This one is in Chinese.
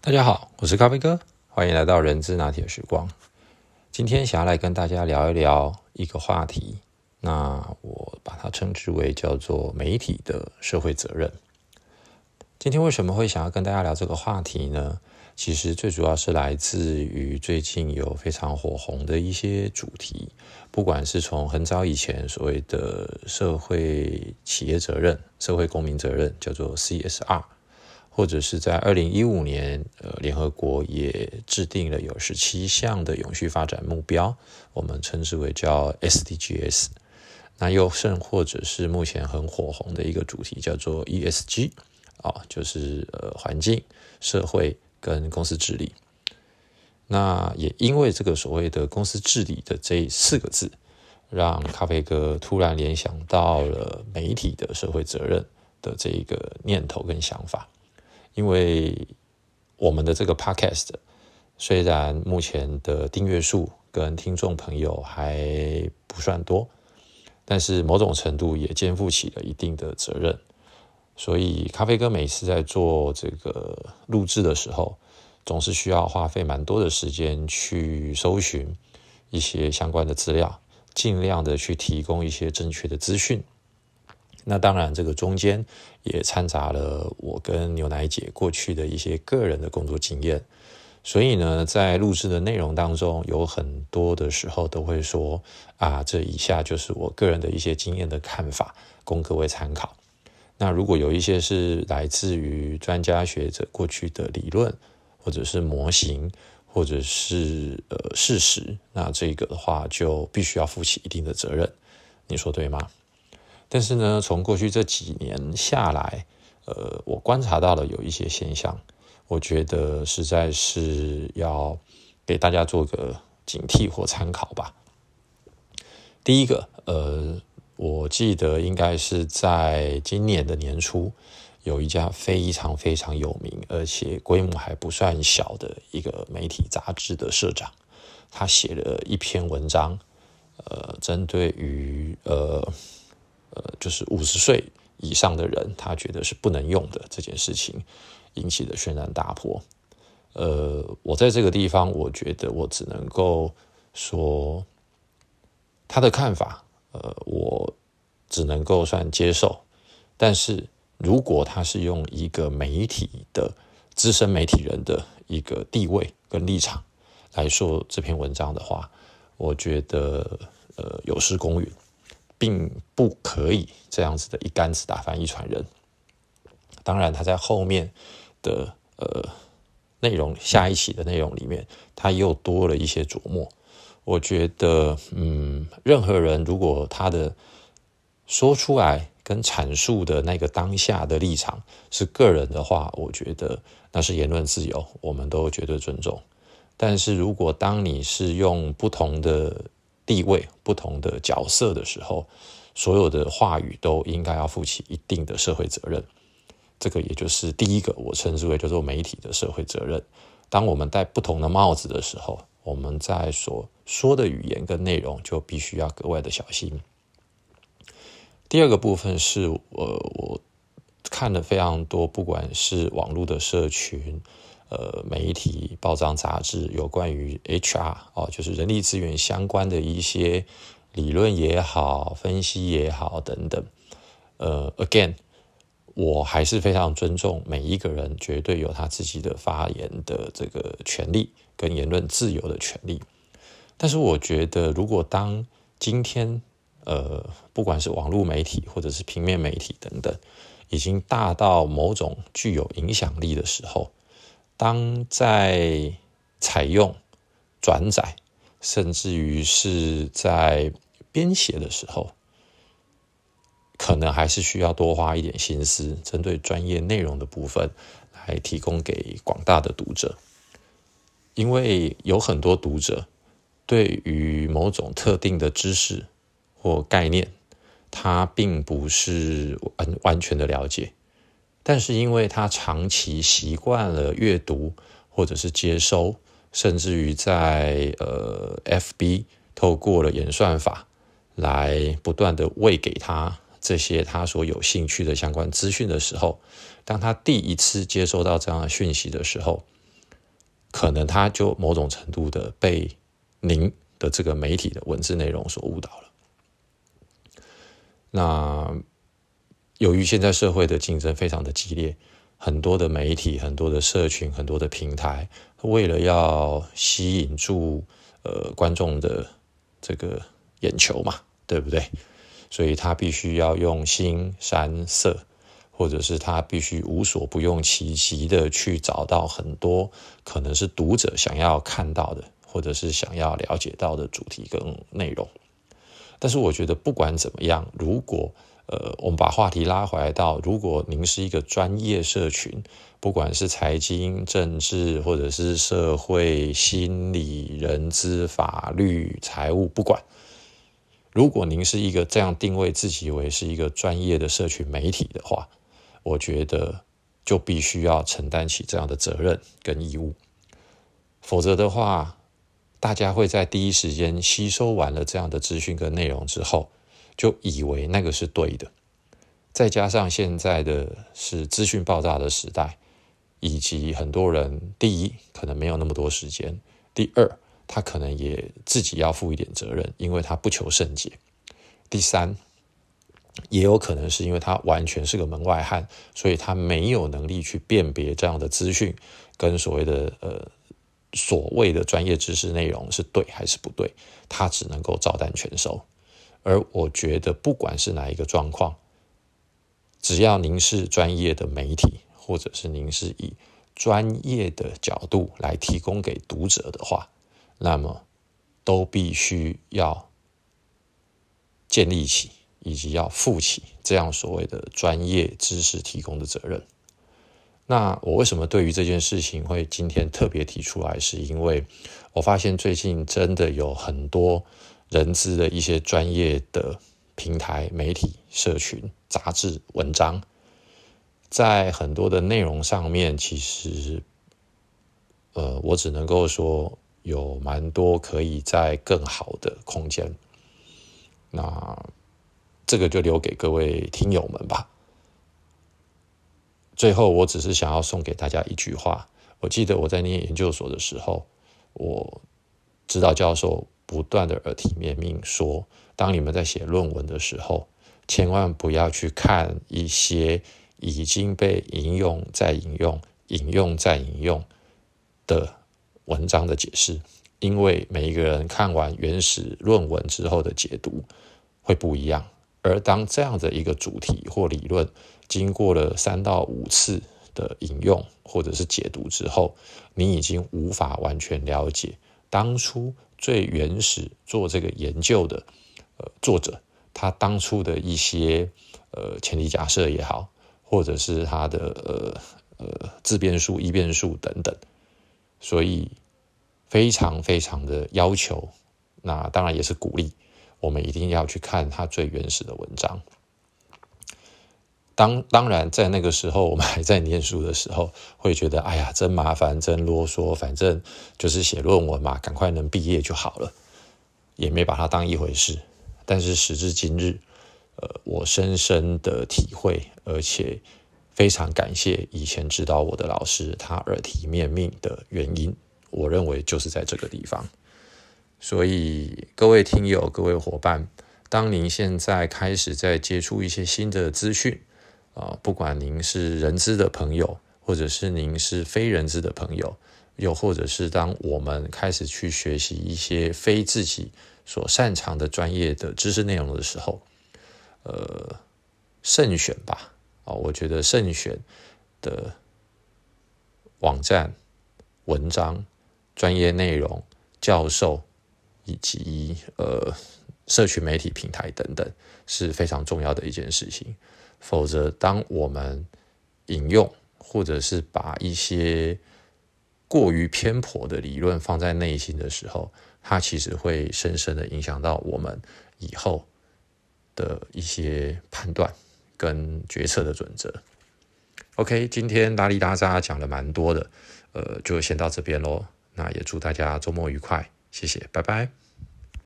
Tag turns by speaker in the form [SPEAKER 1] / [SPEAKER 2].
[SPEAKER 1] 大家好，我是咖啡哥，欢迎来到人之拿铁时光。今天想要来跟大家聊一聊一个话题，那我把它称之为叫做媒体的社会责任。今天为什么会想要跟大家聊这个话题呢？其实最主要是来自于最近有非常火红的一些主题，不管是从很早以前所谓的社会企业责任、社会公民责任，叫做 CSR。或者是在二零一五年，呃，联合国也制定了有十七项的永续发展目标，我们称之为叫 SDGs。那又甚或者是目前很火红的一个主题叫做 ESG，啊，就是呃环境、社会跟公司治理。那也因为这个所谓的公司治理的这四个字，让咖啡哥突然联想到了媒体的社会责任的这一个念头跟想法。因为我们的这个 podcast 虽然目前的订阅数跟听众朋友还不算多，但是某种程度也肩负起了一定的责任。所以咖啡哥每次在做这个录制的时候，总是需要花费蛮多的时间去搜寻一些相关的资料，尽量的去提供一些正确的资讯。那当然，这个中间也掺杂了我跟牛奶姐过去的一些个人的工作经验，所以呢，在录制的内容当中，有很多的时候都会说啊，这以下就是我个人的一些经验的看法，供各位参考。那如果有一些是来自于专家学者过去的理论，或者是模型，或者是呃事实，那这个的话就必须要负起一定的责任，你说对吗？但是呢，从过去这几年下来，呃，我观察到了有一些现象，我觉得实在是要给大家做个警惕或参考吧。第一个，呃，我记得应该是在今年的年初，有一家非常非常有名，而且规模还不算小的一个媒体杂志的社长，他写了一篇文章，呃，针对于呃。呃，就是五十岁以上的人，他觉得是不能用的这件事情，引起的轩然大波。呃，我在这个地方，我觉得我只能够说他的看法，呃，我只能够算接受。但是如果他是用一个媒体的资深媒体人的一个地位跟立场来说这篇文章的话，我觉得呃有失公允。并不可以这样子的一竿子打翻一船人。当然，他在后面的呃内容下一期的内容里面，他又多了一些琢磨。我觉得，嗯，任何人如果他的说出来跟阐述的那个当下的立场是个人的话，我觉得那是言论自由，我们都绝对尊重。但是如果当你是用不同的，地位不同的角色的时候，所有的话语都应该要负起一定的社会责任。这个也就是第一个，我称之为叫做媒体的社会责任。当我们戴不同的帽子的时候，我们在所说的语言跟内容就必须要格外的小心。第二个部分是，呃，我看了非常多，不管是网络的社群。呃，媒体、报章、杂志有关于 HR 哦，就是人力资源相关的一些理论也好、分析也好等等。呃，again，我还是非常尊重每一个人，绝对有他自己的发言的这个权利跟言论自由的权利。但是，我觉得如果当今天呃，不管是网络媒体或者是平面媒体等等，已经大到某种具有影响力的时候，当在采用、转载，甚至于是在编写的时候，可能还是需要多花一点心思，针对专业内容的部分来提供给广大的读者，因为有很多读者对于某种特定的知识或概念，他并不是完完全的了解。但是，因为他长期习惯了阅读，或者是接收，甚至于在呃 FB 透过了演算法来不断的喂给他这些他所有兴趣的相关资讯的时候，当他第一次接收到这样的讯息的时候，可能他就某种程度的被您的这个媒体的文字内容所误导了。那由于现在社会的竞争非常的激烈，很多的媒体、很多的社群、很多的平台，为了要吸引住呃观众的这个眼球嘛，对不对？所以他必须要用心山色，或者是他必须无所不用其极的去找到很多可能是读者想要看到的，或者是想要了解到的主题跟内容。但是我觉得不管怎么样，如果呃我们把话题拉回来到，如果您是一个专业社群，不管是财经、政治，或者是社会、心理、人资、法律、财务，不管。如果您是一个这样定位自己为是一个专业的社群媒体的话，我觉得就必须要承担起这样的责任跟义务，否则的话，大家会在第一时间吸收完了这样的资讯跟内容之后，就以为那个是对的。再加上现在的是资讯爆炸的时代，以及很多人第一可能没有那么多时间，第二。他可能也自己要负一点责任，因为他不求甚解。第三，也有可能是因为他完全是个门外汉，所以他没有能力去辨别这样的资讯跟所谓的呃所谓的专业知识内容是对还是不对，他只能够照单全收。而我觉得，不管是哪一个状况，只要您是专业的媒体，或者是您是以专业的角度来提供给读者的话，那么，都必须要建立起，以及要负起这样所谓的专业知识提供的责任。那我为什么对于这件事情会今天特别提出来？是因为我发现最近真的有很多人资的一些专业的平台、媒体、社群、杂志、文章，在很多的内容上面，其实，呃，我只能够说。有蛮多可以在更好的空间，那这个就留给各位听友们吧。最后，我只是想要送给大家一句话：我记得我在念研究所的时候，我指导教授不断的耳提面命说，当你们在写论文的时候，千万不要去看一些已经被引用再引用、引用再引用的。文章的解释，因为每一个人看完原始论文之后的解读会不一样，而当这样的一个主题或理论经过了三到五次的引用或者是解读之后，你已经无法完全了解当初最原始做这个研究的呃作者他当初的一些呃前提假设也好，或者是他的呃呃自变数、异变数等等。所以，非常非常的要求，那当然也是鼓励我们一定要去看他最原始的文章。当当然，在那个时候，我们还在念书的时候，会觉得哎呀，真麻烦，真啰嗦，反正就是写论文嘛，赶快能毕业就好了，也没把它当一回事。但是时至今日，呃，我深深的体会，而且。非常感谢以前指导我的老师，他耳提面命的原因，我认为就是在这个地方。所以各位听友、各位伙伴，当您现在开始在接触一些新的资讯啊，不管您是人资的朋友，或者是您是非人资的朋友，又或者是当我们开始去学习一些非自己所擅长的专业的知识内容的时候，呃，慎选吧。啊，我觉得慎选的网站、文章、专业内容、教授以及呃社群媒体平台等等是非常重要的一件事情。否则，当我们引用或者是把一些过于偏颇的理论放在内心的时候，它其实会深深的影响到我们以后的一些判断。跟决策的准则。OK，今天拉里拉扎讲了蛮多的，呃，就先到这边喽。那也祝大家周末愉快，谢谢，拜拜。